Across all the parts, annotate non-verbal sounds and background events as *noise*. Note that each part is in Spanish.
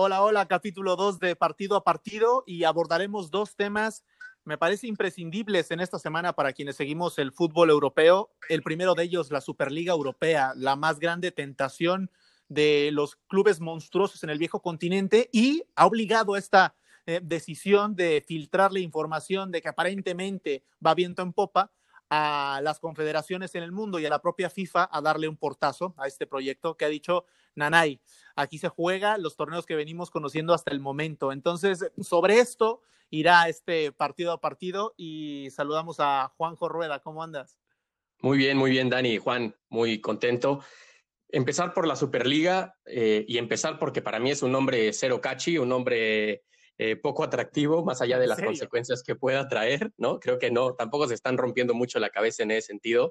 Hola, hola, capítulo 2 de partido a partido y abordaremos dos temas, me parece imprescindibles en esta semana para quienes seguimos el fútbol europeo. El primero de ellos, la Superliga Europea, la más grande tentación de los clubes monstruosos en el viejo continente y ha obligado esta eh, decisión de filtrarle información de que aparentemente va viento en popa a las confederaciones en el mundo y a la propia FIFA a darle un portazo a este proyecto que ha dicho Nanay. Aquí se juega los torneos que venimos conociendo hasta el momento. Entonces, sobre esto irá este partido a partido y saludamos a Juanjo Rueda. ¿Cómo andas? Muy bien, muy bien, Dani. Juan, muy contento. Empezar por la Superliga eh, y empezar porque para mí es un nombre cero cachi, un nombre eh, poco atractivo, más allá de las consecuencias que pueda traer, ¿no? Creo que no, tampoco se están rompiendo mucho la cabeza en ese sentido.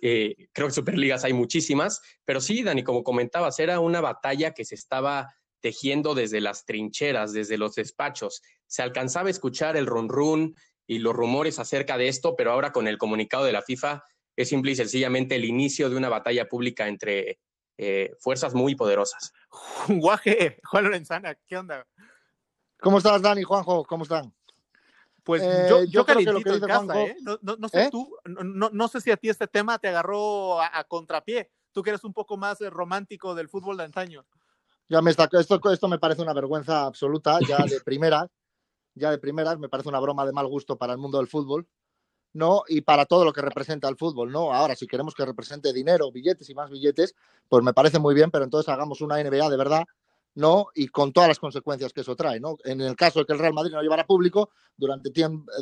Eh, creo que Superligas hay muchísimas, pero sí, Dani, como comentabas, era una batalla que se estaba tejiendo desde las trincheras, desde los despachos. Se alcanzaba a escuchar el run run y los rumores acerca de esto, pero ahora con el comunicado de la FIFA es simple y sencillamente el inicio de una batalla pública entre eh, fuerzas muy poderosas. *laughs* Guaje, Juan Lorenzana, ¿qué onda? ¿Cómo estás, Dani, Juanjo? ¿Cómo están? Pues eh, yo, yo, creo que lo que dice Juanjo, ¿eh? no, sé ¿eh? tú, no, sé si a ti este tema te agarró a, contrapié. Tú que eres un poco más romántico del fútbol de antaño. Ya me está, esto, esto me parece una vergüenza absoluta, ya de *laughs* primeras, ya de primeras, me parece una broma de mal gusto para el mundo del fútbol, ¿no? Y para todo lo que representa el fútbol, ¿no? Ahora, si queremos que represente dinero, billetes y más billetes, pues me parece muy bien, pero entonces hagamos una NBA de verdad ¿no? Y con todas las consecuencias que eso trae, ¿no? En el caso de que el Real Madrid no llevara público, durante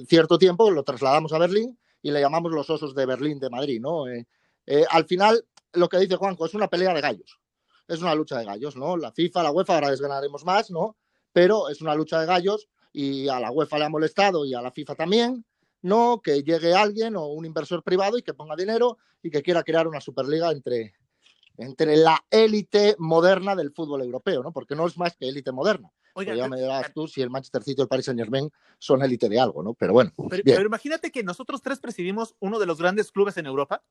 cierto tiempo lo trasladamos a Berlín y le llamamos los osos de Berlín de Madrid, ¿no? Eh, eh, al final, lo que dice Juanjo es una pelea de gallos, es una lucha de gallos, ¿no? La FIFA, la UEFA, ahora desganaremos más, ¿no? Pero es una lucha de gallos y a la UEFA le ha molestado y a la FIFA también, ¿no? Que llegue alguien o un inversor privado y que ponga dinero y que quiera crear una Superliga entre, entre la élite moderna del fútbol europeo, ¿no? Porque no es más que élite moderna. Oiga, ya me dirás tú si el Manchester City o el Paris Saint Germain son élite de algo, ¿no? Pero bueno. Pero, imagínate que nosotros tres presidimos uno de los grandes clubes en Europa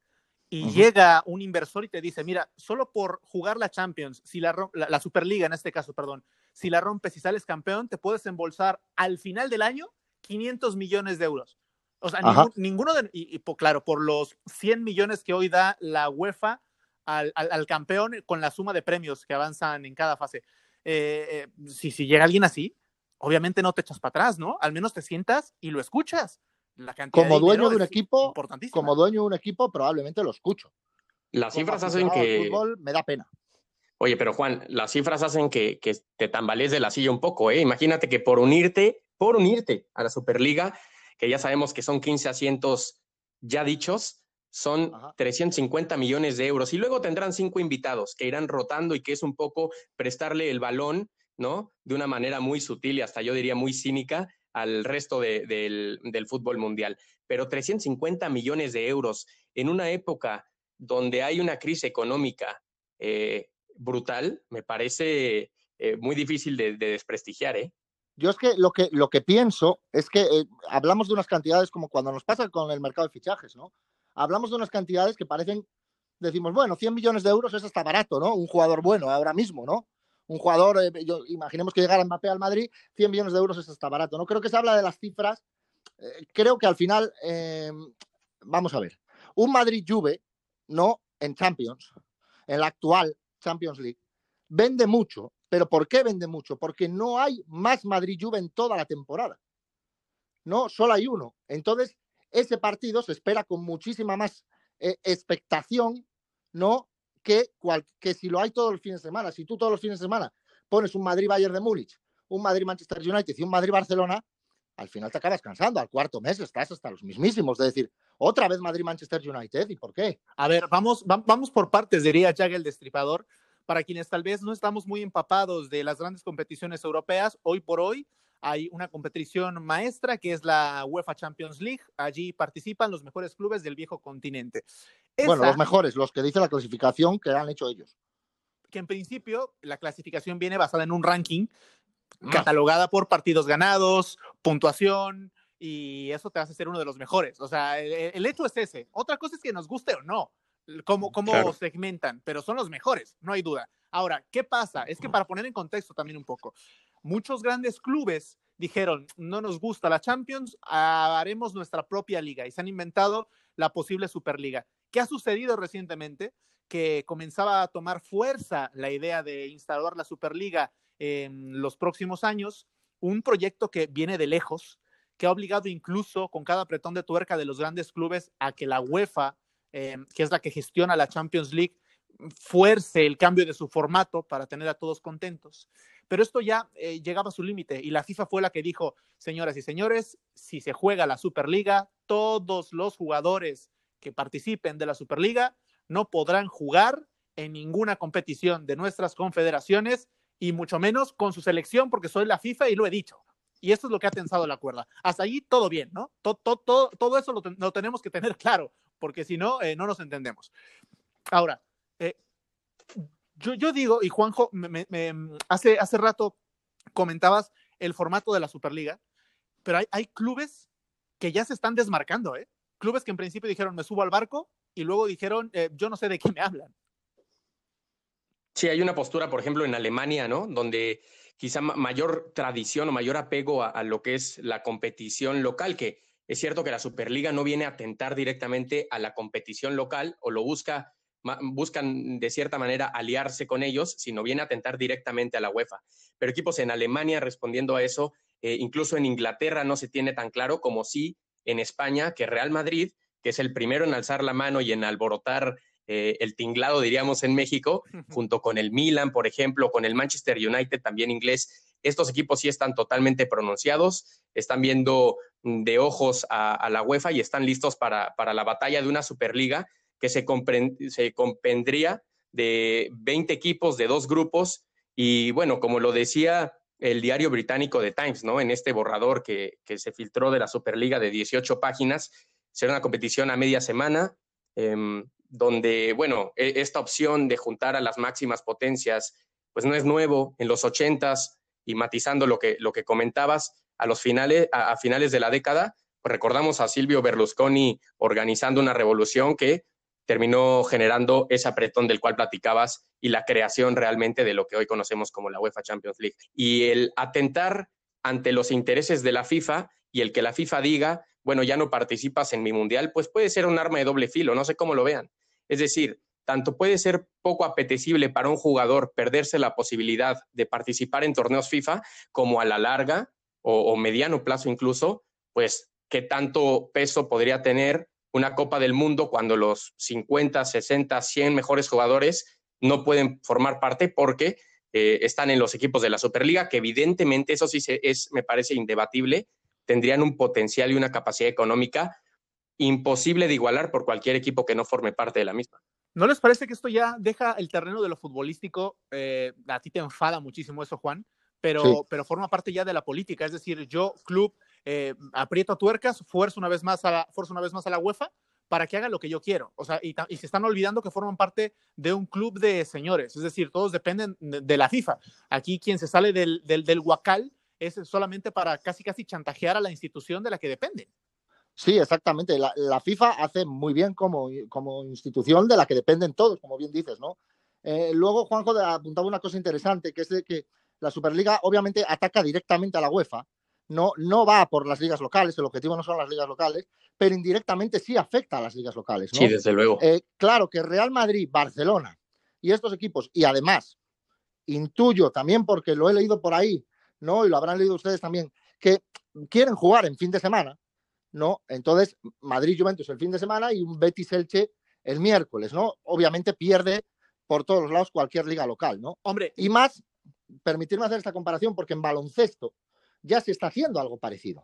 y llega un inversor y te dice, mira, solo por jugar la Champions, si la, la, Superliga en este caso, perdón, si la rompes y sales campeón, te puedes embolsar al final del año 500 millones de euros. O sea, ninguno de, y, claro, por los 100 millones que hoy da la UEFA al, campeón con la suma de premios que avanzan en cada fase. Eh, eh, si, si llega alguien así, obviamente no te echas para atrás, ¿no? Al menos te sientas y lo escuchas. La como dueño de un equipo, como dueño de un equipo, probablemente lo escucho. Las cifras hacen que. Fútbol, me da pena. Oye, pero Juan, las cifras hacen que, que te tambalees de la silla un poco, ¿eh? Imagínate que por unirte, por unirte a la Superliga, que ya sabemos que son 15 asientos ya dichos, son 350 millones de euros. Y luego tendrán cinco invitados que irán rotando y que es un poco prestarle el balón, ¿no? De una manera muy sutil y hasta yo diría muy cínica al resto del, fútbol mundial. Pero 350 millones de euros en una época donde hay una crisis económica eh, brutal, me parece eh, muy difícil de, desprestigiar, ¿eh? Yo es que lo que, lo que pienso es que eh, hablamos de unas cantidades como cuando nos pasa con el mercado de fichajes, ¿no? Hablamos de unas cantidades que parecen, decimos, bueno, 100 millones de euros es hasta barato, ¿no? Un jugador bueno ahora mismo, ¿no? Un jugador, eh, imaginemos que llegara Mbappé al Madrid, 100 millones de euros es hasta barato, ¿no? Creo que se habla de las cifras, eh, creo que al final, em, vamos a ver, un Madrid-Juve, ¿no? En Champions, en la actual Champions League, vende mucho, pero ¿por qué vende mucho? Porque no hay más Madrid-Juve en toda la temporada. No, solo hay uno. Entonces, ese partido se espera con muchísima más eh, expectación, ¿no? Que, que si lo hay todos los fines de semana. Si tú todos los fines de semana pones un Madrid-Bayern de Múnich, un Madrid-Manchester United y un Madrid-Barcelona, al final te acabas cansando. Al cuarto mes estás hasta los mismísimos. Es decir, otra vez Madrid-Manchester United. ¿Y por qué? A ver, vamos, vamos por partes, diría Jack el Destripador. Para quienes tal vez no estamos muy empapados de las grandes competiciones europeas, hoy por hoy hay una competición maestra que es la UEFA Champions League. Allí participan los mejores clubes del viejo continente. bueno, los mejores, los que dice la clasificación que han hecho ellos. Que en principio la clasificación viene basada en un ranking ah. catalogada por partidos ganados, puntuación, y eso te hace ser uno de los mejores. O sea, el, hecho es ese. Otra cosa es que nos guste o no. cómo, cómo segmentan, pero son los mejores, no hay duda. Ahora, ¿qué pasa? Es que para poner en contexto también un poco, muchos grandes clubes dijeron, no nos gusta la Champions, haremos nuestra propia liga y se han inventado la posible Superliga. ¿Qué ha sucedido recientemente? Que comenzaba a tomar fuerza la idea de instalar la Superliga en los próximos años, un proyecto que viene de lejos, que ha obligado incluso con cada apretón de tuerca de los grandes clubes a que la UEFA, eh, que es la que gestiona la Champions League, fuerce el cambio de su formato para tener a todos contentos. Pero esto ya eh, llegaba a su límite y la FIFA fue la que dijo, señoras y señores, si se juega la Superliga, todos los jugadores que participen de la Superliga no podrán jugar en ninguna competición de nuestras confederaciones y mucho menos con su selección porque soy la FIFA y lo he dicho. Y esto es lo que ha tensado la cuerda. Hasta allí todo bien, ¿no? Todo, todo, todo eso lo, tenemos que tener *laughs* claro, porque si no, eh, no nos entendemos. Ahora, yo, digo, y Juanjo, hace, hace rato comentabas el formato de la Superliga, pero hay, clubes que ya se están desmarcando, ¿eh? Clubes que en principio dijeron, me subo al barco, y luego dijeron, eh, yo no sé de qué me hablan. Sí, hay una postura, por ejemplo, en Alemania, ¿no? Donde quizá mayor tradición o mayor apego a, lo que es la competición local, que es cierto que la Superliga no viene a atentar directamente a la competición local o lo busca buscan de cierta manera aliarse con ellos, sino viene a atentar directamente a la UEFA. Pero equipos en Alemania respondiendo a eso, eh, incluso en Inglaterra no se tiene tan claro como sí en España, que Real Madrid, que es el primero en alzar la mano y en alborotar eh, el tinglado, diríamos, en México, junto con el Milan, por ejemplo, con el Manchester United, también inglés. Estos equipos sí están totalmente pronunciados, están viendo de ojos a, la UEFA y están listos para, para la batalla de una Superliga que se, se compendría de 20 equipos de dos grupos y bueno, como lo decía el diario británico The Times, ¿no? En este borrador que, se filtró de la Superliga de 18 páginas, será una competición a media semana, em, donde, bueno, e, esta opción de juntar a las máximas potencias, pues no es nuevo. En los 80s, y matizando lo que, lo que comentabas, a los finales, a finales de la década, pues recordamos a Silvio Berlusconi organizando una revolución que terminó generando ese apretón del cual platicabas y la creación realmente de lo que hoy conocemos como la UEFA Champions League. Y el atentar ante los intereses de la FIFA y el que la FIFA diga, bueno, ya no participas en mi mundial, pues puede ser un arma de doble filo, no sé cómo lo vean. Es decir, tanto puede ser poco apetecible para un jugador perderse la posibilidad de participar en torneos FIFA, como a la larga o, mediano plazo incluso, pues qué tanto peso podría tener una Copa del Mundo cuando los 50, 60, 100 mejores jugadores no pueden formar parte porque eh, están en los equipos de la Superliga, que evidentemente, eso sí es, me parece indebatible, tendrían un potencial y una capacidad económica imposible de igualar por cualquier equipo que no forme parte de la misma. ¿No les parece que esto ya deja el terreno de lo futbolístico? Eh, a ti te enfada muchísimo eso, Juan, pero, pero forma parte ya de la política. Es decir, yo, club, eh, aprieto tuercas, fuerzo una vez más a la, una vez más a la UEFA para que haga lo que yo quiero. O sea, y, se están olvidando que forman parte de un club de señores. Es decir, todos dependen de, la FIFA. Aquí quien se sale del, del, del huacal es solamente para casi casi chantajear a la institución de la que dependen. Sí, exactamente. La, FIFA hace muy bien como, como institución de la que dependen todos, como bien dices, ¿no? Eh, luego Juanjo apuntaba una cosa interesante, que es de que la Superliga obviamente ataca directamente a la UEFA, no, no va por las ligas locales, el objetivo no son las ligas locales, pero indirectamente sí afecta a las ligas locales. Sí, desde luego. Eh, claro que Real Madrid, Barcelona y estos equipos, y además, intuyo también porque lo he leído por ahí, ¿no? Y lo habrán leído ustedes también, que quieren jugar en fin de semana, ¿no? Entonces, Madrid-Juventus el fin de semana y un Betis-Elche el miércoles, ¿no? Obviamente pierde por todos los lados cualquier liga local, ¿no? Hombre. Y más, permitirme hacer esta comparación, porque en baloncesto ya se está haciendo algo parecido.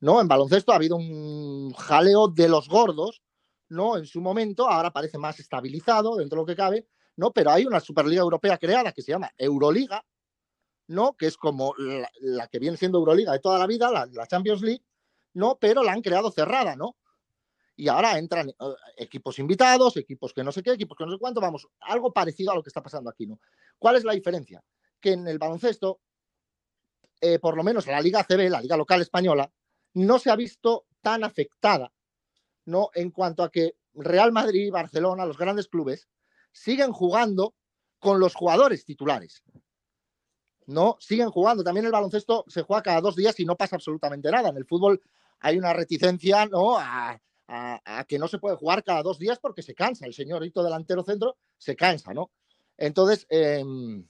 ¿no? En baloncesto ha habido un jaleo de los gordos, ¿no? En su momento, ahora parece más estabilizado dentro de lo que cabe, ¿no? Pero hay una Superliga Europea creada que se llama Euroliga, ¿no? Que es como la, que viene siendo Euroliga de toda la vida, la, Champions League, ¿no? Pero la han creado cerrada, ¿no? Y ahora entran eh, equipos invitados, equipos que no sé qué, equipos que no sé cuánto, vamos, algo parecido a lo que está pasando aquí, ¿no? ¿Cuál es la diferencia? Que en el baloncesto eh, por lo menos la Liga CB, la Liga Local Española, no se ha visto tan afectada, ¿no? En cuanto a que Real Madrid, Barcelona, los grandes clubes, siguen jugando con los jugadores titulares. No, siguen jugando. También el baloncesto se juega cada dos días y no pasa absolutamente nada. En el fútbol hay una reticencia ¿no? a, que no se puede jugar cada dos días porque se cansa. El señorito delantero centro se cansa, ¿no? Entonces, em,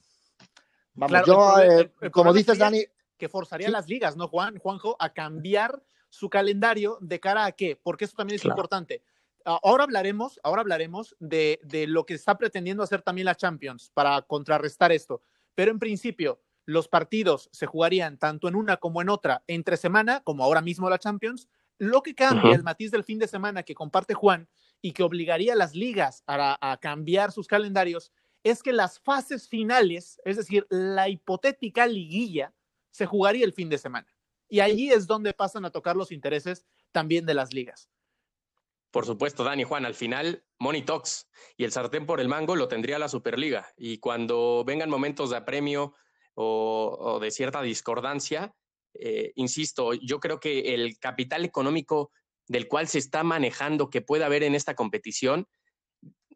vamos, yo, eh, como dices, Dani. Que forzaría las ligas, ¿no, Juan? Juanjo, a cambiar su calendario de cara a qué, porque eso también es importante. Ahora hablaremos, ahora hablaremos de, de, lo que está pretendiendo hacer también la Champions para contrarrestar esto. Pero en principio, los partidos se jugarían tanto en una como en otra entre semana, como ahora mismo la Champions. Lo que cambia el matiz del fin de semana que comparte Juan y que obligaría a las ligas a, cambiar sus calendarios es que las fases finales, es decir, la hipotética liguilla, se jugaría el fin de semana. Y allí es donde pasan a tocar los intereses también de las ligas. Por supuesto, Dani Juan, al final, Money Talks y el sartén por el mango lo tendría la Superliga. Y cuando vengan momentos de apremio o, de cierta discordancia, eh, insisto, yo creo que el capital económico del cual se está manejando que puede haber en esta competición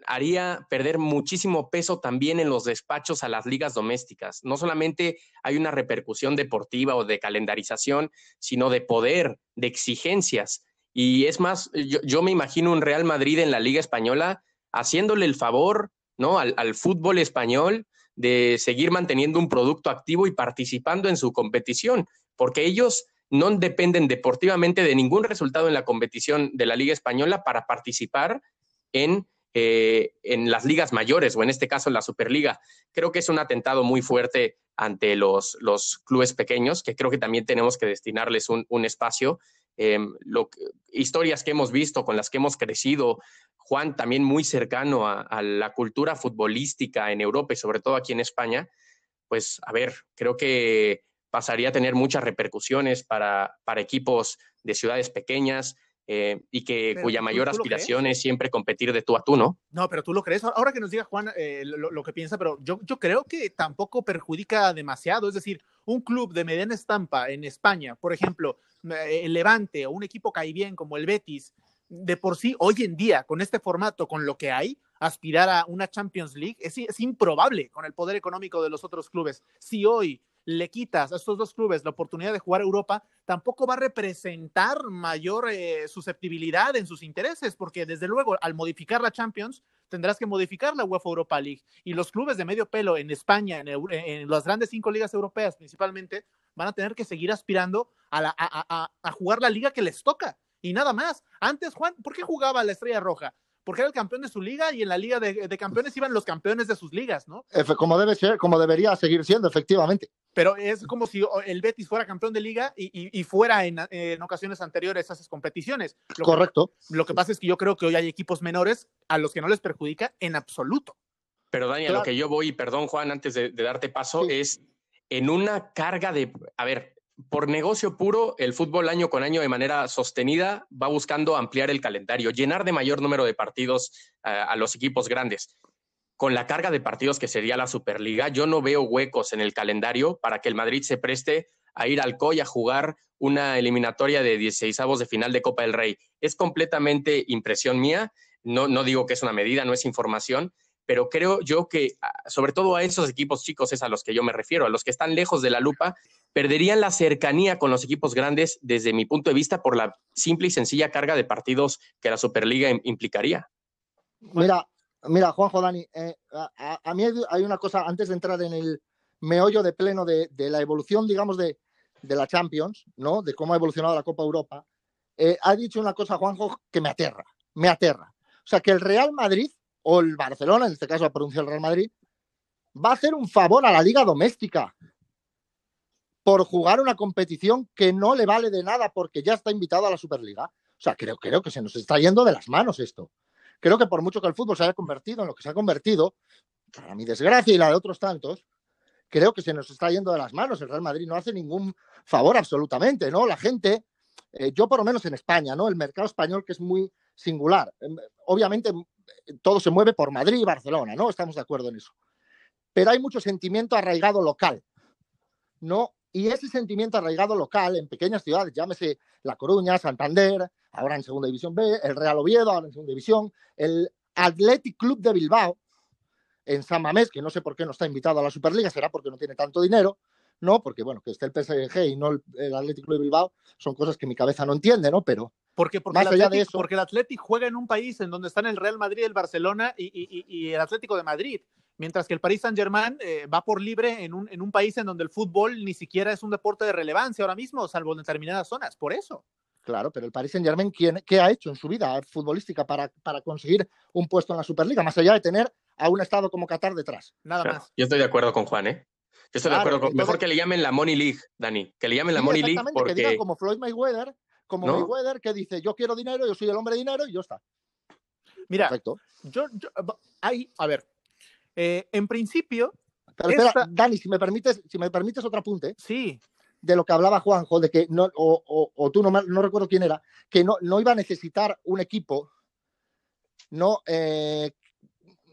haría perder muchísimo peso también en los despachos a las ligas domésticas. No solamente hay una repercusión deportiva o de calendarización, sino de poder, de exigencias. Y es más, yo, me imagino un Real Madrid en la Liga Española haciéndole el favor ¿no? al fútbol español de seguir manteniendo un producto activo y participando en su competición, porque ellos no dependen deportivamente de ningún resultado en la competición de la Liga Española para participar en, eh, en las ligas mayores o en este caso en la Superliga. Creo que es un atentado muy fuerte ante los, los clubes pequeños, que creo que también tenemos que destinarles un, un espacio. Em, lo, historias que hemos visto, con las que hemos crecido, Juan, también muy cercano a, la cultura futbolística en Europa y sobre todo aquí en España, pues a ver, creo que pasaría a tener muchas repercusiones para, para equipos de ciudades pequeñas, eh, y que cuya mayor aspiración es siempre competir de tú a tú, ¿no? No, pero tú lo crees. Ahora que nos diga Juan eh, lo, que piensa, pero yo, yo creo que tampoco perjudica demasiado. Es decir, un club de mediana estampa en España, por ejemplo, eh, el Levante o un equipo bien como el Betis, de por sí, hoy en día, con este formato, con lo que hay, aspirar a una Champions League es, es improbable con el poder económico de los otros clubes. Si hoy le quitas a estos dos clubes la oportunidad de jugar Europa, tampoco va a representar mayor eh, susceptibilidad en sus intereses, porque desde luego al modificar la Champions tendrás que modificar la UEFA Europa League y los clubes de medio pelo en España, en, las grandes cinco ligas europeas principalmente, van a tener que seguir aspirando a, a jugar la liga que les toca y nada más. Antes, Juan, ¿por qué jugaba la Estrella Roja? Porque era el campeón de su liga y en la liga de, campeones iban los campeones de sus ligas, ¿no? Como debe ser, como debería seguir siendo, efectivamente. Pero es como si el Betis fuera campeón de liga y, fuera en, ocasiones anteriores a esas competiciones. Correcto. lo que pasa es que yo creo que hoy hay equipos menores a los que no les perjudica en absoluto. Pero Daniel, lo que yo voy, perdón Juan, antes de, darte paso, es en una carga de, a ver, por negocio puro, el fútbol año con año de manera sostenida va buscando ampliar el calendario, llenar de mayor número de partidos eh, a los equipos grandes. Con la carga de partidos que sería la Superliga, yo no veo huecos en el calendario para que el Madrid se preste a ir al COI a jugar una eliminatoria de 16 de final de Copa del Rey. Es completamente impresión mía, no, no digo que es una medida, no es información, pero creo yo que ah, sobre todo a esos equipos chicos es a los que yo me refiero, a los que están lejos de la lupa, perderían la cercanía con los equipos grandes desde mi punto de vista por la simple y sencilla carga de partidos que la Superliga implicaría. Mira, mira, Juanjo Dani, eh, a, mí hay una cosa, antes de entrar en el meollo de pleno de, la evolución, digamos, de, la Champions, ¿no? De cómo ha evolucionado la Copa Europa, eh, ha dicho una cosa, Juanjo, que me aterra, me aterra. O sea, que el Real Madrid o el Barcelona, en este caso ha pronunciado el Real Madrid, va a hacer un favor a la liga doméstica por jugar una competición que no le vale de nada porque ya está invitado a la Superliga. O sea, creo, creo que se nos está yendo de las manos esto. Creo que por mucho que el fútbol se haya convertido en lo que se ha convertido, para mi desgracia y la de otros tantos, creo que se nos está yendo de las manos. El Real Madrid no hace ningún favor absolutamente, ¿no? La gente, eh, yo por lo menos en España, ¿no? El mercado español que es muy singular. Em, obviamente todo se mueve por Madrid y Barcelona, ¿no? Estamos de acuerdo en eso. Pero hay mucho sentimiento arraigado local, ¿no? Y ese sentimiento arraigado local en pequeñas ciudades, llámese La Coruña, Santander, ahora en Segunda División B, el Real Oviedo, ahora en Segunda División, el Athletic Club de Bilbao, en San Mamés, que no sé por qué no está invitado a la Superliga, será porque no tiene tanto dinero, ¿no? Porque, bueno, que esté el PSG y no el, Athletic Club de Bilbao son cosas que mi cabeza no entiende, ¿no? Pero porque, porque, más el allá de eso, porque el Athletic juega en un país en donde están el Real Madrid, el Barcelona y, el Atlético de Madrid, mientras que el Paris Saint-Germain eh, va por libre en un, en un país en donde el fútbol ni siquiera es un deporte de relevancia ahora mismo, salvo en determinadas zonas, por eso. Claro, pero el Paris Saint Germain, ¿qué ha hecho en su vida futbolística para, para conseguir un puesto en la Superliga, más allá de tener a un estado como Qatar detrás? Nada más. Yo estoy de acuerdo con Juan, ¿eh? Yo estoy de acuerdo con. mejor que le llamen la Money League, Dani. Que le llamen la Money League. Porque... Que diga como Floyd Mayweather, como Mayweather, que dice: Yo quiero dinero, yo soy el hombre de dinero y yo está. Mira, Yo, hay, a ver, eh, en principio. Pero espera, Dani, si me permites, si me permites otro apunte. Sí de lo que hablaba Juanjo, de que no, o, tú no, no, recuerdo quién era, que no, no iba a necesitar un equipo no eh,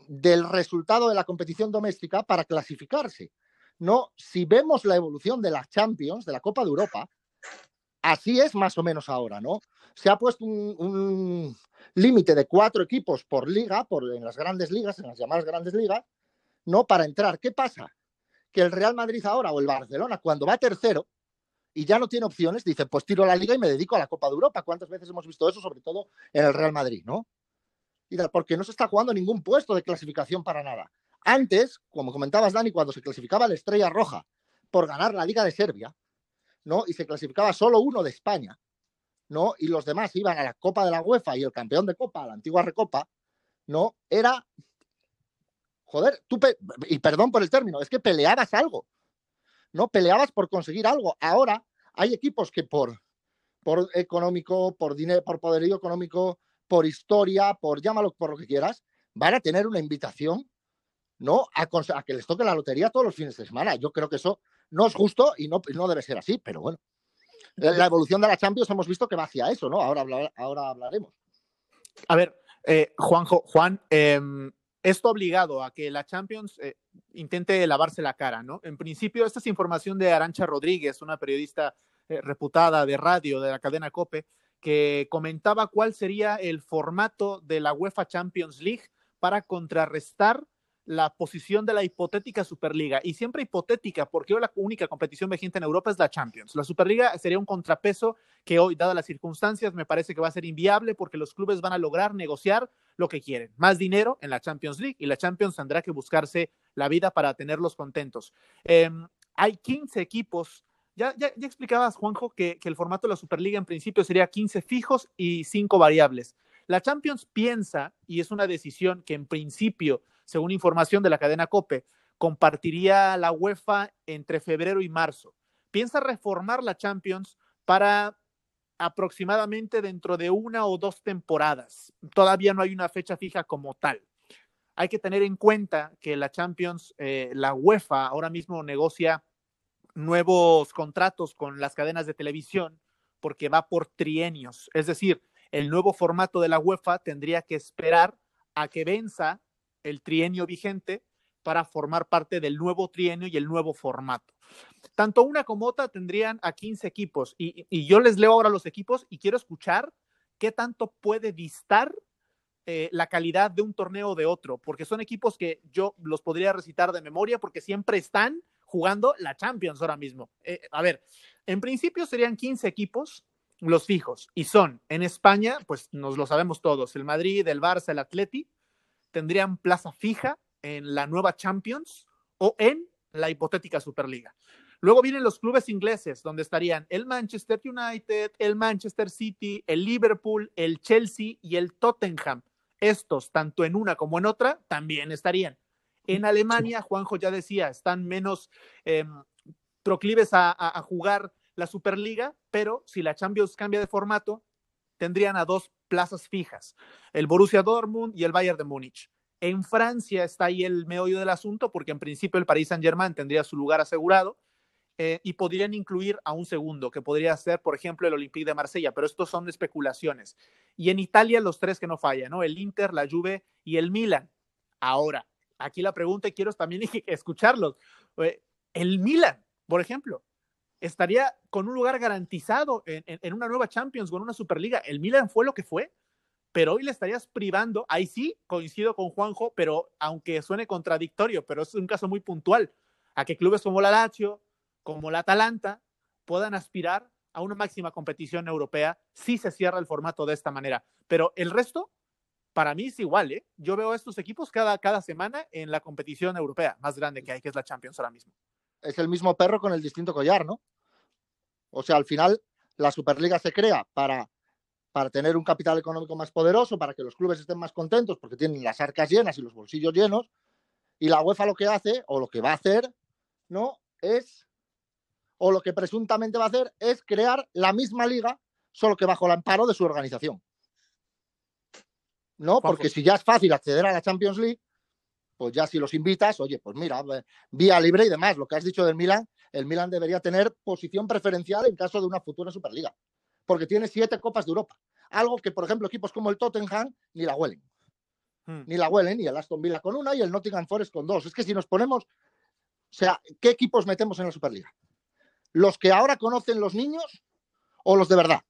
del resultado de la competición doméstica para clasificarse. No, si vemos la evolución de las Champions, de la Copa de Europa, así es más o menos ahora, ¿no? Se ha puesto un, límite de cuatro equipos por liga, por, en las grandes ligas, en las llamadas grandes ligas, ¿no? Para entrar. ¿Qué pasa? Que el Real Madrid ahora o el Barcelona, cuando va tercero, y ya no tiene opciones, dice, pues tiro la liga y me dedico a la Copa de Europa. ¿Cuántas veces hemos visto eso, sobre todo en el Real Madrid, ¿no? Y porque no se está jugando ningún puesto de clasificación para nada. Antes, como comentabas, Dani, cuando se clasificaba la Estrella Roja por ganar la Liga de Serbia, ¿no? Y se clasificaba solo uno de España, ¿no? Y los demás iban a la Copa de la UEFA y el campeón de Copa, la antigua Recopa, ¿no? Era, joder, tú, y perdón por el término, es que peleabas algo. ¿no? Peleabas por conseguir algo. Ahora hay equipos que por, por económico, por dinero, por poderío económico, por historia, por llámalo por lo que quieras, van a tener una invitación, ¿no? A, que les toque la lotería todos los fines de semana. Yo creo que eso no es justo y no, no debe ser así, pero bueno. La evolución de la Champions hemos visto que va hacia eso, ¿no? Ahora, ahora hablaremos. A ver, eh, Juanjo, Juan, em, esto obligado a que la Champions eh, intente lavarse la cara, ¿no? En principio, esta es información de Arancha Rodríguez, una periodista eh, reputada de radio de la cadena COPE, que comentaba cuál sería el formato de la UEFA Champions League para contrarrestar la posición de la hipotética Superliga. Y siempre hipotética, porque hoy la única competición vigente en Europa es la Champions. La Superliga sería un contrapeso que hoy, dadas las circunstancias, me parece que va a ser inviable porque los clubes van a lograr negociar lo que quieren. Más dinero en la Champions League y la Champions tendrá que buscarse la vida para tenerlos contentos. Em, hay 15 equipos. Ya, ya, ya explicabas, Juanjo, que, que el formato de la Superliga en principio sería 15 fijos y 5 variables. La Champions piensa, y es una decisión que en principio según información de la cadena COPE, compartiría la UEFA entre febrero y marzo. Piensa reformar la Champions para aproximadamente dentro de una o dos temporadas. Todavía no hay una fecha fija como tal. Hay que tener en cuenta que la Champions, eh, la UEFA ahora mismo negocia nuevos contratos con las cadenas de televisión porque va por trienios. Es decir, el nuevo formato de la UEFA tendría que esperar a que venza el trienio vigente para formar parte del nuevo trienio y el nuevo formato. Tanto una como otra tendrían a 15 equipos y, yo les leo ahora los equipos y quiero escuchar qué tanto puede distar eh, la calidad de un torneo de otro, porque son equipos que yo los podría recitar de memoria porque siempre están jugando la Champions ahora mismo. Eh, a ver, en principio serían 15 equipos los fijos y son en España, pues nos lo sabemos todos, el Madrid, el Barça, el Atleti, tendrían plaza fija en la nueva Champions o en la hipotética Superliga. Luego vienen los clubes ingleses, donde estarían el Manchester United, el Manchester City, el Liverpool, el Chelsea y el Tottenham. Estos, tanto en una como en otra, también estarían. En Alemania, Juanjo ya decía, están menos em, proclives a, a jugar la Superliga, pero si la Champions cambia de formato, tendrían a dos plazas fijas, el Borussia Dortmund y el Bayern de Múnich. En Francia está ahí el meollo del asunto, porque en principio el Paris Saint-Germain tendría su lugar asegurado eh, y podrían incluir a un segundo, que podría ser, por ejemplo, el Olympique de Marsella, pero estos son especulaciones. Y en Italia, los tres que no fallan, ¿no? El Inter, la Juve y el Milan. Ahora, aquí la pregunta, y quiero también *laughs* escucharlos. Eh, el Milan, por ejemplo, estaría con un lugar garantizado en, una nueva Champions, con una Superliga. El Milan fue lo que fue, pero hoy le estarías privando. Ahí sí, coincido con Juanjo, pero aunque suene contradictorio, pero es un caso muy puntual, a que clubes como la Lazio, como la Atalanta, puedan aspirar a una máxima competición europea si se cierra el formato de esta manera. Pero el resto, para mí es igual, ¿eh? Yo veo a estos equipos cada, cada semana en la competición europea más grande que hay, que es la Champions ahora mismo es el mismo perro con el distinto collar, ¿no? O sea, al final la Superliga se crea para, para tener un capital económico más poderoso, para que los clubes estén más contentos porque tienen las arcas llenas y los bolsillos llenos. Y la UEFA lo que hace, o lo que va a hacer, ¿no? Es, o lo que presuntamente va a hacer, es crear la misma liga, solo que bajo el amparo de su organización. ¿No? Porque si ya es fácil acceder a la Champions League, pues ya si los invitas, oye, pues mira, vía libre y demás, lo que has dicho del Milan, el Milan debería tener posición preferencial en caso de una futura Superliga, porque tiene siete Copas de Europa, algo que, por ejemplo, equipos como el Tottenham ni la huelen. Hmm. Ni la huelen, ni el Aston Villa con una y el Nottingham Forest con dos. Es que si nos ponemos, o sea, ¿qué equipos metemos en la Superliga? ¿Los que ahora conocen los niños o los de verdad?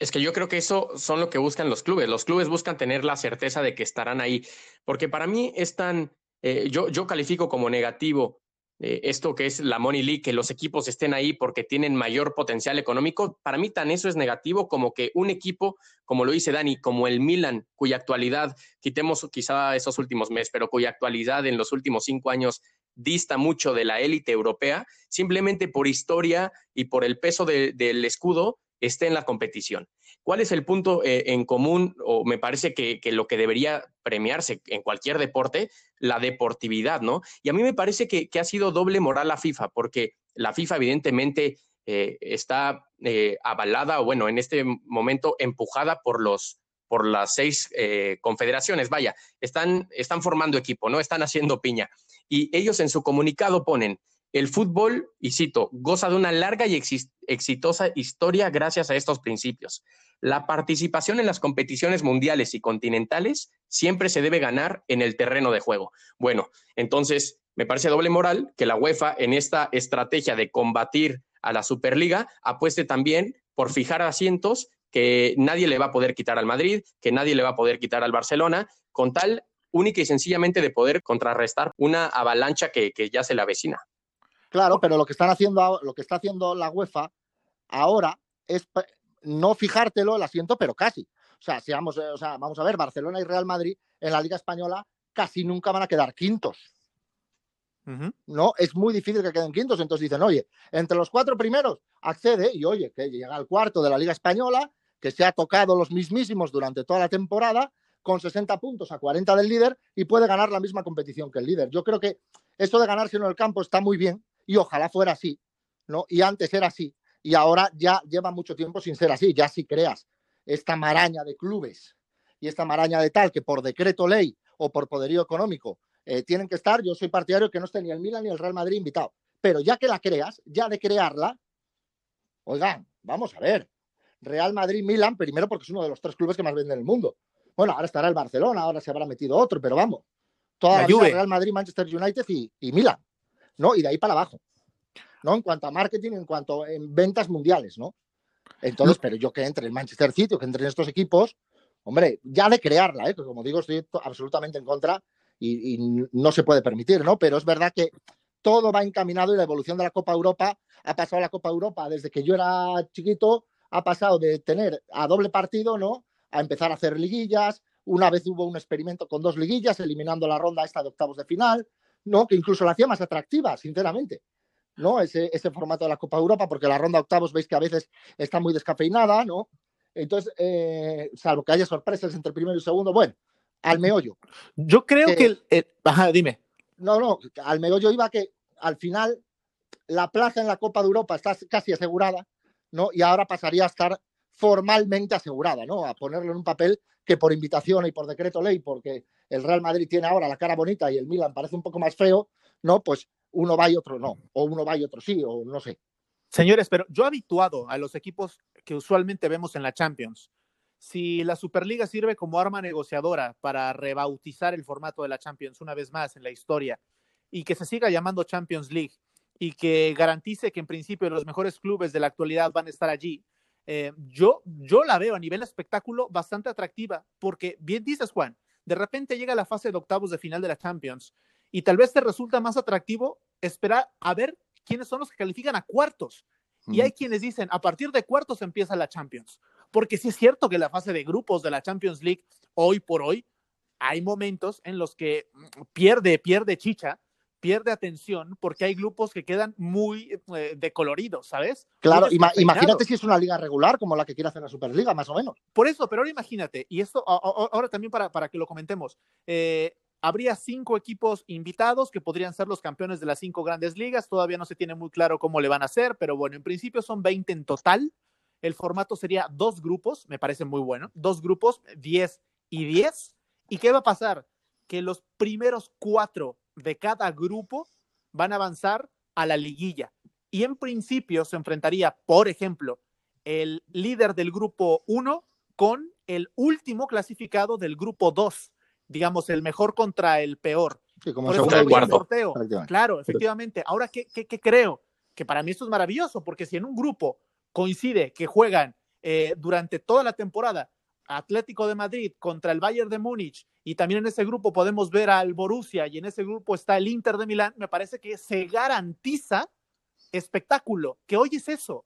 Es que yo creo que eso son lo que buscan los clubes. Los clubes buscan tener la certeza de que estarán ahí, porque para mí es tan, eh, yo, yo califico como negativo eh, esto que es la Money League, que los equipos estén ahí porque tienen mayor potencial económico. Para mí tan eso es negativo como que un equipo, como lo dice Dani, como el Milan, cuya actualidad, quitemos quizá esos últimos meses, pero cuya actualidad en los últimos cinco años dista mucho de la élite europea, simplemente por historia y por el peso del escudo, esté en la competición. ¿Cuál es el punto eh, en común? O me parece que, lo que debería premiarse en cualquier deporte, la deportividad, ¿no? Y a mí me parece que, ha sido doble moral la FIFA, porque la FIFA evidentemente eh, está eh, avalada, o bueno, en este momento empujada por los por las seis confederaciones, vaya, están, están formando equipo, ¿no? Están haciendo piña. Y ellos en su comunicado ponen, el fútbol, y cito, goza de una larga y exitosa historia gracias a estos principios. La participación en las competiciones mundiales y continentales siempre se debe ganar en el terreno de juego. Bueno, entonces me parece doble moral que la UEFA en esta estrategia de combatir a la Superliga apueste también por fijar asientos que nadie le va a poder quitar al Madrid, que nadie le va a poder quitar al Barcelona, con tal única y sencillamente de poder contrarrestar una avalancha que, ya se le avecina. Claro, pero lo que están haciendo, lo que está haciendo la UEFA ahora es no fijártelo el asiento, pero casi. O sea, si vamos, o sea, vamos a ver, Barcelona y Real Madrid en la Liga Española casi nunca van a quedar quintos. No, es muy difícil que queden quintos. Entonces dicen, oye, entre los cuatro primeros accede y oye, que llega al cuarto de la Liga Española, que se ha tocado los mismísimos durante toda la temporada, con 60 puntos a 40 del líder y puede ganar la misma competición que el líder. Yo creo que esto de ganarse en el campo está muy bien, y ojalá fuera así, ¿no? Y antes era así, y ahora ya lleva mucho tiempo sin ser así, ya si creas esta maraña de clubes y esta maraña de tal que por decreto ley o por poderío económico eh, tienen que estar, yo soy partidario que no esté ni el Milan ni el Real Madrid invitado, pero ya que la creas, ya de crearla, oigan, vamos a ver, Real Madrid-Milan, primero porque es uno de los tres clubes que más venden en el mundo. Bueno, ahora estará el Barcelona, ahora se habrá metido otro, pero vamos, toda la, Real Madrid, Manchester United y, y Milan. ¿No? Y de ahí para abajo, ¿no? En cuanto a marketing, en cuanto a ventas mundiales, ¿no? Entonces, pero yo que entre en Manchester City o que entre en estos equipos, hombre, ya de crearla, ¿eh? como digo, estoy absolutamente en contra y, no se puede permitir, ¿no? Pero es verdad que todo va encaminado y la evolución de la Copa Europa ha pasado a la Copa Europa desde que yo era chiquito, ha pasado de tener a doble partido, ¿no? A empezar a hacer liguillas. Una vez hubo un experimento con dos liguillas, eliminando la ronda esta de octavos de final. ¿No? Que incluso la hacía más atractiva, sinceramente. ¿no? Ese, ese formato de la Copa Europa, porque la ronda octavos veis que a veces está muy descafeinada, ¿no? Entonces, eh, salvo que haya sorpresas entre primero y segundo, bueno, al meollo. Yo creo que, el, Ajá, dime. No, no, al meollo iba que al final la plaza en la Copa de Europa está casi asegurada, ¿no? Y ahora pasaría a estar formalmente asegurada, ¿no? A ponerlo en un papel que por invitación y por decreto ley, porque el Real Madrid tiene ahora la cara bonita y el Milan parece un poco más feo, ¿no? Pues uno va y otro no, o uno va y otro sí, o no sé. Señores, pero yo habituado a los equipos que usualmente vemos en la Champions, si la Superliga sirve como arma negociadora para rebautizar el formato de la Champions una vez más en la historia y que se siga llamando Champions League, y que garantice que en principio los mejores clubes de la actualidad van a estar allí, eh, yo, yo la veo a nivel espectáculo bastante atractiva, porque bien dices, Juan, de repente llega la fase de octavos de final de la Champions y tal vez te resulta más atractivo esperar a ver quiénes son los que califican a cuartos. Y hay quienes dicen, a partir de cuartos empieza la Champions. Porque sí es cierto que la fase de grupos de la Champions League, hoy por hoy, hay momentos en los que mm, pierde, pierde chicha, pierde atención porque hay grupos que quedan muy eh, decoloridos, ¿sabes? Claro, imagínate si es una liga regular como la que quiere hacer la Superliga, más o menos. Por eso, pero ahora imagínate, y esto ahora también para, para que lo comentemos, eh, habría cinco equipos invitados que podrían ser los campeones de las cinco grandes ligas, todavía no se tiene muy claro cómo le van a hacer, pero bueno, en principio son 20 en total. El formato sería dos grupos, me parece muy bueno, dos grupos, 10 y 10. ¿Y qué va a pasar? Que los primeros cuatro de cada grupo van a avanzar a la liguilla. Y en principio se enfrentaría, por ejemplo, el líder del grupo 1 con el último clasificado del grupo 2, digamos, el mejor contra el peor. Sí, como el cuarto. Sorteo. Claro, efectivamente. Ahora, ¿qué, creo? Que para mí esto es maravilloso, porque si en un grupo coincide que juegan eh, durante toda la temporada Atlético de Madrid contra el Bayern de Múnich y también en ese grupo podemos ver al Borussia y en ese grupo está el Inter de Milán, me parece que se garantiza espectáculo, que hoy es eso.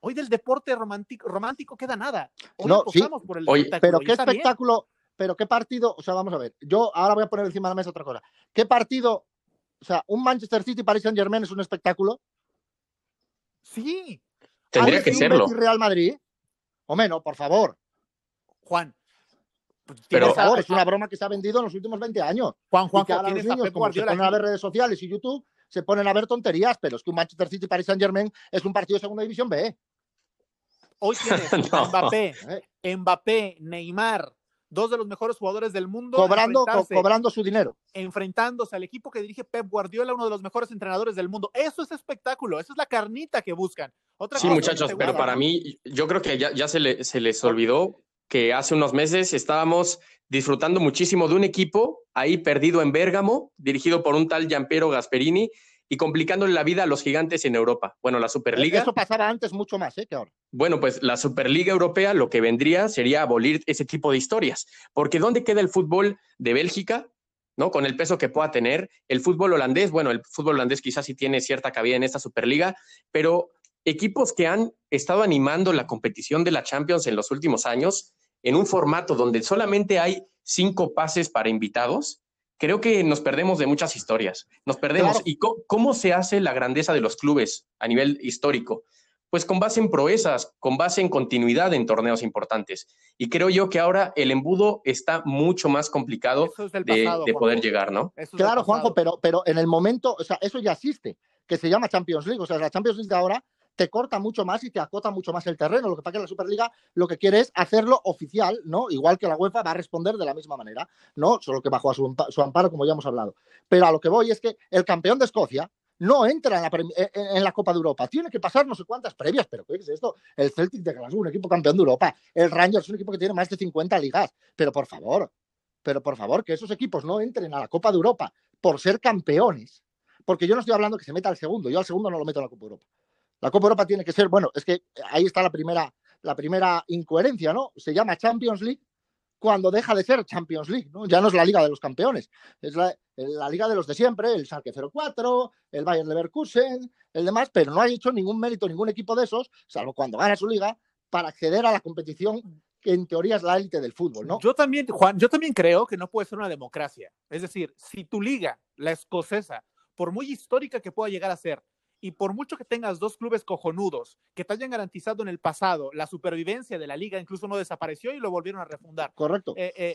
Hoy del deporte romántico, romántico queda nada. Hoy no, por el espectáculo. Pero qué espectáculo, pero qué partido, o sea, vamos a ver, yo ahora voy a poner encima de la mesa otra cosa. ¿Qué partido, o sea, un Manchester City Paris Saint Germain es un espectáculo? Sí. Tendría que serlo. Real Madrid? O menos, por favor. Juan. Pues, pero es una broma que se ha vendido en los últimos 20 años. Juan, Juan, los niños, como se ponen a ver redes sociales y YouTube, se ponen a ver tonterías, pero es que un Manchester City Paris Saint Germain es un partido de segunda división B. Hoy tienes *laughs* Mbappé, eh. Mbappé, Neymar, dos de los mejores jugadores del mundo. Cobrando, cobrando su dinero. Enfrentándose al equipo que dirige Pep Guardiola, uno de los mejores entrenadores del mundo. Eso es espectáculo, eso es la carnita que buscan. sí, muchachos, pero para mí, yo creo que ya, ya se, se les olvidó que hace unos meses estábamos disfrutando muchísimo de un equipo ahí perdido en Bérgamo, dirigido por un tal Giampiero Gasperini y complicándole la vida a los gigantes en Europa. Bueno, la Superliga. Eso pasaba antes mucho más, ¿eh? Que ahora. Bueno, pues la Superliga Europea lo que vendría sería abolir ese tipo de historias. Porque ¿dónde queda el fútbol de Bélgica? ¿no? Con el peso que pueda tener. El fútbol holandés, bueno, el fútbol holandés quizás sí tiene cierta cabida en esta Superliga, pero equipos que han estado animando la competición de la Champions en los últimos años, en un formato donde solamente hay cinco pases para invitados, creo que nos perdemos de muchas historias. Nos perdemos. ¿Y cómo, se hace la grandeza de los clubes a nivel histórico? Pues con base en proezas, con base en continuidad en torneos importantes. Y creo yo que ahora el embudo está mucho más complicado de, poder llegar, ¿no? Claro, Juanjo, pero, pero en el momento, o sea, eso ya existe, que se llama Champions League. O sea, la Champions League de ahora te corta mucho más y te acota mucho más el terreno. Lo que pasa es que la Superliga lo que quiere es hacerlo oficial, ¿no? Igual que la UEFA va a responder de la misma manera, ¿no? Solo que bajo su, amparo, como ya hemos hablado. Pero a lo que voy es que el campeón de Escocia no entra en la, Copa de Europa. Tiene que pasar no sé cuántas previas, pero ¿qué es esto? El Celtic de Glasgow, un equipo campeón de Europa. El Rangers, un equipo que tiene más de 50 ligas. Pero por favor, pero por favor, que esos equipos no entren a la Copa de Europa por ser campeones. Porque yo no estoy hablando que se meta al segundo, yo al segundo no lo meto en la Copa de Europa. La Copa Europa tiene que ser, bueno, es que ahí está la primera, la primera incoherencia, ¿no? Se llama Champions League cuando deja de ser Champions League, ¿no? Ya no es la Liga de los Campeones, es la, Liga de los de siempre, el Schalke 04, el Bayern Leverkusen, el demás, pero no ha hecho ningún mérito ningún equipo de esos, salvo cuando gana su liga, para acceder a la competición que en teoría es la élite del fútbol, ¿no? Yo también, Juan, yo también creo que no puede ser una democracia. Es decir, si tu liga, la escocesa, por muy histórica que pueda llegar a ser, y por mucho que tengas dos clubes cojonudos que te hayan garantizado en el pasado la supervivencia de la liga, incluso no desapareció y lo volvieron a refundar. Correcto. Eh, eh,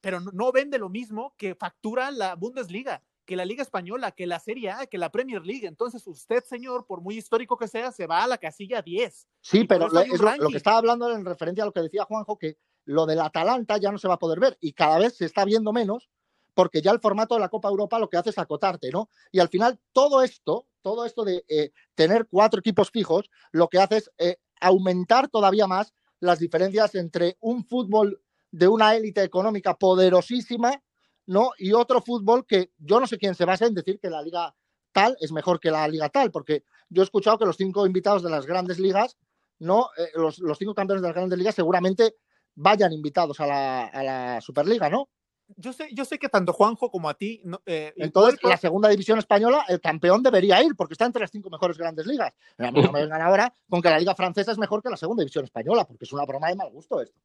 pero no, vende lo mismo que factura la Bundesliga, que la Liga Española, que la Serie A, que la Premier League. Entonces usted, señor, por muy histórico que sea, se va a la casilla 10. Sí, pero lo, lo, que estaba hablando en referencia a lo que decía Juanjo, que lo del Atalanta ya no se va a poder ver y cada vez se está viendo menos porque ya el formato de la Copa Europa lo que hace es acotarte, ¿no? Y al final todo esto, todo esto de eh, tener cuatro equipos fijos, lo que hace es eh, aumentar todavía más las diferencias entre un fútbol de una élite económica poderosísima, ¿no? Y otro fútbol que yo no sé quién se basa en decir que la liga tal es mejor que la liga tal, porque yo he escuchado que los cinco invitados de las grandes ligas, no, eh, los, cinco campeones de las grandes ligas seguramente vayan invitados a la, a la Superliga, ¿no? Yo sé, yo sé que tanto Juanjo como a ti. Eh, Entonces, la segunda división española, el campeón debería ir, porque está entre las cinco mejores grandes ligas. A mí no *laughs* me vengan ahora con que la liga francesa es mejor que la segunda división española, porque es una broma de mal gusto esto.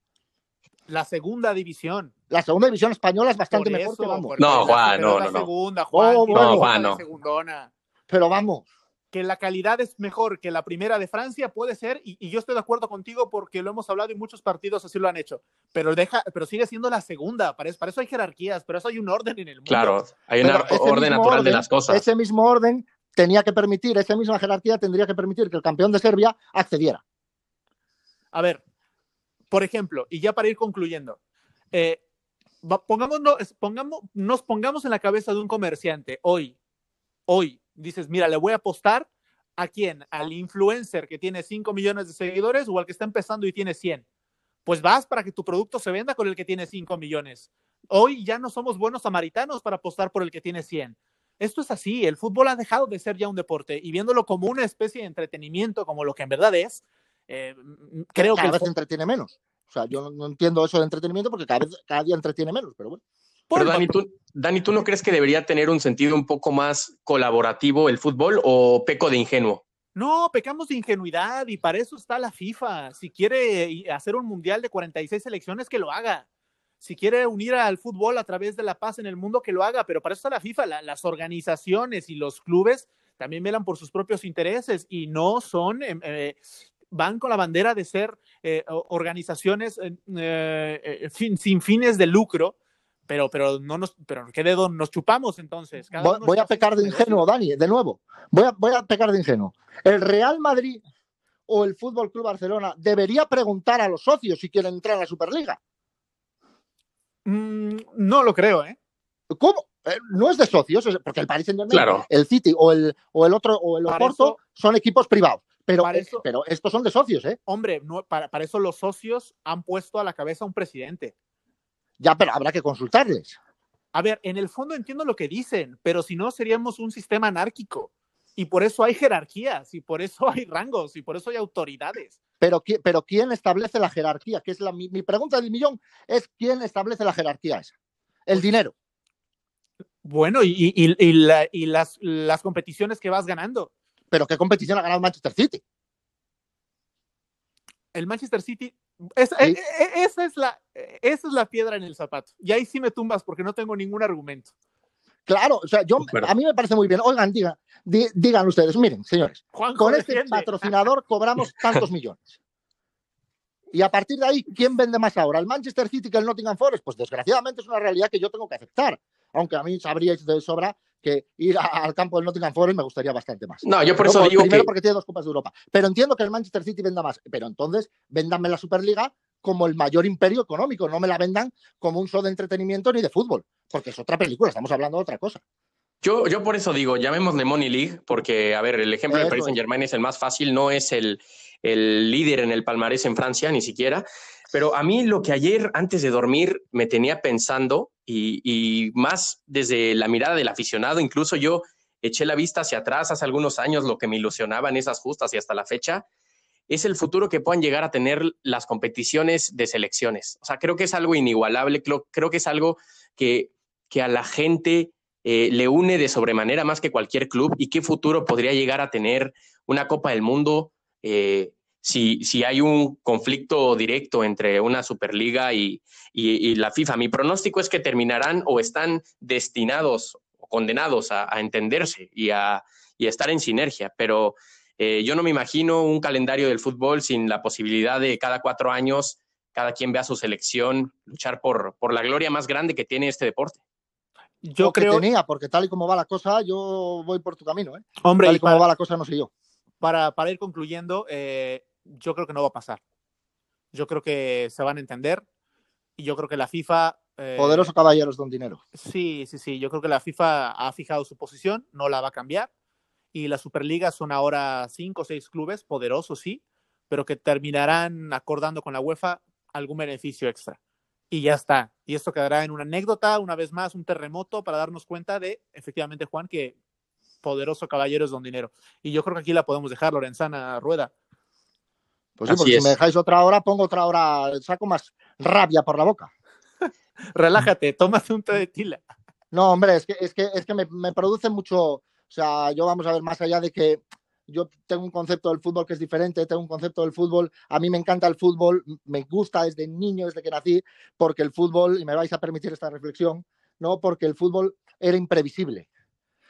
La segunda división. La segunda división española es bastante mejor que vamos. No, Juan, no, la no, no. segunda, Juan. Oh, bueno. la Juan, no. segundona. Pero vamos. Que la calidad es mejor que la primera de Francia, puede ser, y, y, yo estoy de acuerdo contigo porque lo hemos hablado y muchos partidos así lo han hecho, pero, deja, pero sigue siendo la segunda, para eso, para eso hay jerarquías, pero eso hay un orden en el mundo. Claro, hay un orden mismo natural de orden- las cosas. Ese mismo orden tenía que permitir, esa misma jerarquía tendría que permitir que el campeón de Serbia accediera. A ver, por ejemplo, y ya para ir concluyendo, eh, pongámonos, pongamos, nos pongamos en la cabeza de un comerciante hoy, hoy, dices, mira, le voy a apostar a quién, al influencer que tiene 5 millones de seguidores o al que está empezando y tiene 100. Pues vas para que tu producto se venda con el que tiene 5 millones. Hoy ya no somos buenos samaritanos para apostar por el que tiene 100. Esto es así, el fútbol ha dejado de ser ya un deporte y viéndolo como una especie de entretenimiento, como lo que en verdad es, eh, creo cada que... el vez entretiene menos. O sea, yo no, no entiendo eso de entretenimiento porque cada, vez, cada día entretiene menos, pero bueno. Pero Dani ¿tú, Dani, ¿tú no crees que debería tener un sentido un poco más colaborativo el fútbol o peco de ingenuo? No, pecamos de ingenuidad y para eso está la FIFA. Si quiere hacer un mundial de 46 selecciones, que lo haga. Si quiere unir al fútbol a través de la paz en el mundo, que lo haga. Pero para eso está la FIFA. La- las organizaciones y los clubes también velan por sus propios intereses y no son, em, eh, van con la bandera de ser eh, organizaciones eh, eh, sin fines de lucro. Pero, pero no nos, pero ¿qué dedo nos chupamos entonces? Cada Voy, a pecar de ingenuo, Dani, de nuevo. Voy a, voy a pecar de ingenuo. ¿El Real Madrid o el Fútbol Club Barcelona debería preguntar a los socios si quieren entrar a la Superliga? Mm, no lo creo, ¿eh? ¿Cómo? Eh, no es de socios, porque el Paris Saint Germain, Claro. el City o el, o el otro, o el Oporto son equipos privados. Pero, para eh, eso- pero estos son de socios, ¿eh? Hombre, no, para, para eso los socios han puesto a la cabeza a un presidente. Ya, pero habrá que consultarles. A ver, en el fondo entiendo lo que dicen, pero si no seríamos un sistema anárquico. Y por eso hay jerarquías, y por eso hay rangos, y por eso hay autoridades. Pero, pero ¿quién establece la jerarquía? Que es la, mi, mi pregunta del millón es ¿quién establece la jerarquía esa? El Pues dinero. Bueno, y, y- y- y la- y las, las competiciones que vas ganando. Pero ¿qué competición ha ganado el Manchester City? El Manchester City, esa, Sí. e- e- esa es la, esa es la piedra en el zapato. Y ahí sí me tumbas porque no tengo ningún argumento. Claro, o sea, yo, a mí me parece muy bien. Oigan, digan, di- digan ustedes, miren, señores, Juanjo, con este patrocinador *laughs* cobramos tantos millones. Y a partir de ahí, ¿quién vende más ahora? ¿El Manchester City que el Nottingham Forest? Pues desgraciadamente es una realidad que yo tengo que aceptar. Aunque a mí sabríais de sobra que ir a- al campo del Nottingham Forest me gustaría bastante más. No, yo por No, eso digo primero que porque tiene dos Copas de Europa. Pero entiendo que el Manchester City venda más. Pero entonces, véndanme la Superliga como el mayor imperio económico. No me la vendan como un show de entretenimiento ni de fútbol. Porque es otra película, estamos hablando de otra cosa. Yo, yo por eso digo, llamémosle Money League, porque, a ver, el ejemplo del Paris. Saint Germain es el más fácil, no es el, el líder en el palmarés en Francia, ni siquiera. Pero a mí lo que ayer, antes de dormir, me tenía pensando, y, más desde la mirada del aficionado, incluso yo eché la vista hacia atrás hace algunos años, lo que me ilusionaba en esas justas y hasta la fecha, es el futuro que puedan llegar a tener las competiciones de selecciones. O sea, creo que es algo inigualable, creo, creo que es algo que, que a la gente eh, le une de sobremanera más que cualquier club y qué futuro podría llegar a tener una Copa del Mundo eh, si, si hay un conflicto directo entre una Superliga y, y- y la FIFA. Mi pronóstico es que terminarán o están destinados o condenados a, a entenderse y a, y a estar en sinergia, pero eh, yo no me imagino un calendario del fútbol sin la posibilidad de cada cuatro años cada quien vea su selección luchar por, por la gloria más grande que tiene este deporte. Yo O que creo, tenía, porque tal y como va la cosa, yo voy por tu camino. ¿eh? hombre, Tal y y como para, va la cosa, no sé yo. para, para ir concluyendo, eh, yo creo que no va a pasar. Yo creo que se van a entender y yo creo que la FIFA... eh, Poderoso caballeros don dinero. Sí, sí, sí. Yo creo que la FIFA ha fijado su posición, no la va a cambiar. Y la Superliga son ahora cinco o seis clubes, poderosos, sí, pero que terminarán acordando con la UEFA algún beneficio extra. Y ya está. Y esto quedará en una anécdota, una vez más, un terremoto para darnos cuenta de, efectivamente, Juan, que poderoso caballero es don dinero. Y yo creo que aquí la podemos dejar, Lorenzana Rueda. Pues sí, porque si me dejáis otra hora, pongo otra hora, saco más rabia por la boca. *laughs* Relájate, tómate un té de tila. No, hombre, es que, es que, es que me, me produce mucho, o sea, yo vamos a ver más allá de que yo tengo un concepto del fútbol que es diferente, tengo un concepto del fútbol, a mí me encanta el fútbol, me gusta desde niño, desde que nací, porque el fútbol, y me vais a permitir esta reflexión, no porque el fútbol era imprevisible,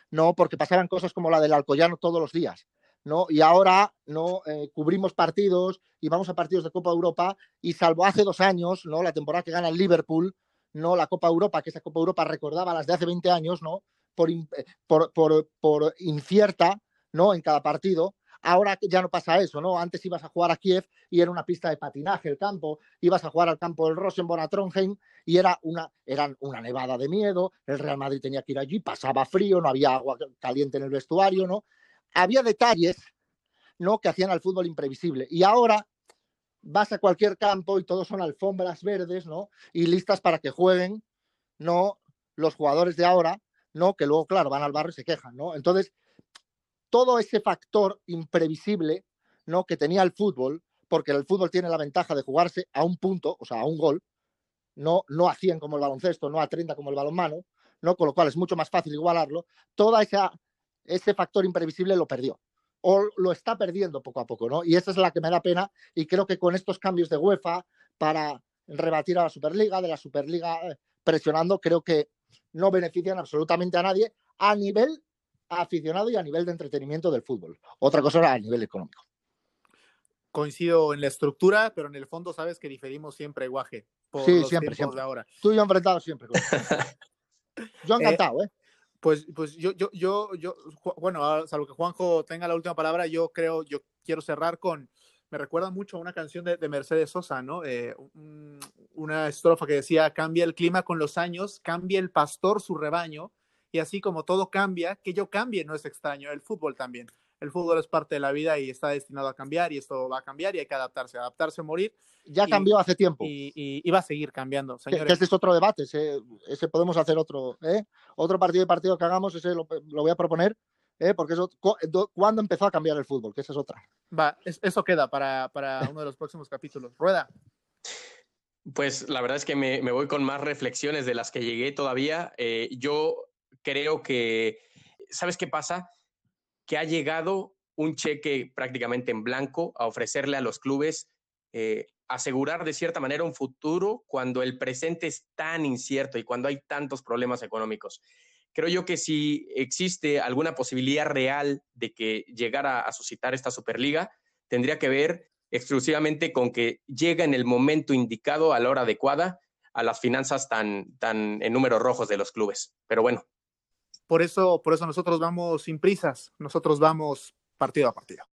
no porque pasaban cosas como la del Alcoyano todos los días, ¿no? Y ahora no eh, cubrimos partidos y vamos a partidos de Copa Europa y salvo hace dos años, ¿no? La temporada que gana el Liverpool, no la Copa Europa, que esa Copa Europa recordaba las de hace 20 años, ¿no? Por, eh, por, por, por incierta, ¿no? En cada partido. Ahora ya no pasa eso, ¿no? Antes ibas a jugar a Kiev y era una pista de patinaje el campo, ibas a jugar al campo del Rosenborg a Trondheim y era una, eran una nevada de miedo, el Real Madrid tenía que ir allí, pasaba frío, no había agua caliente en el vestuario, ¿no? Había detalles, ¿no? Que hacían al fútbol imprevisible. Y ahora vas a cualquier campo y todos son alfombras verdes, ¿no? Y listas para que jueguen, ¿no? Los jugadores de ahora, ¿no? Que luego, claro, van al barrio y se quejan, ¿no? Entonces, todo ese factor imprevisible ¿no? que tenía el fútbol, porque el fútbol tiene la ventaja de jugarse a un punto, o sea, a un gol, no, no a 100 como el baloncesto, no a 30 como el balonmano, ¿no? con lo cual es mucho más fácil igualarlo, todo ese factor imprevisible lo perdió o lo está perdiendo poco a poco, ¿no? Y esa es la que me da pena y creo que con estos cambios de UEFA para rebatir a la Superliga, de la Superliga eh, presionando, creo que no benefician absolutamente a nadie a nivel aficionado y a nivel de entretenimiento del fútbol. Otra cosa era a nivel económico. Coincido en la estructura, pero en el fondo sabes que diferimos siempre, Guaje. sí, siempre, siempre. ahora. Tú y yo enfrentado siempre. *laughs* yo eh, encantado, ¿eh? Pues, pues yo, yo, yo, yo, bueno, salvo que Juanjo tenga la última palabra, yo creo, yo quiero cerrar con, me recuerda mucho a una canción de, Mercedes Sosa, ¿no? Eh, una estrofa que decía, cambia el clima con los años, cambia el pastor su rebaño, y así como todo cambia, que yo cambie no es extraño, el fútbol también. El fútbol es parte de la vida y está destinado a cambiar y esto va a cambiar y hay que adaptarse, adaptarse o morir. Ya cambió hace tiempo. Y, va a seguir cambiando, señores. Que, este es otro debate, ese, podemos hacer otro, ¿eh? otro partido de partido que hagamos, ese lo, voy a proponer, ¿eh? porque eso, ¿cuándo empezó a cambiar el fútbol? Que esa es otra. Va, eso queda para, para uno de los próximos capítulos. Rueda. Pues la verdad es que me, voy con más reflexiones de las que llegué todavía. Eh, yo creo que, ¿sabes qué pasa? Que ha llegado un cheque prácticamente en blanco a ofrecerle a los clubes eh, asegurar de cierta manera un futuro cuando el presente es tan incierto y cuando hay tantos problemas económicos. Creo yo que si existe alguna posibilidad real de que llegara a suscitar esta Superliga, tendría que ver exclusivamente con que llega en el momento indicado, a la hora adecuada, a las finanzas tan, tan en números rojos de los clubes. Pero bueno, por eso, por eso nosotros vamos sin prisas, nosotros vamos partido a partido.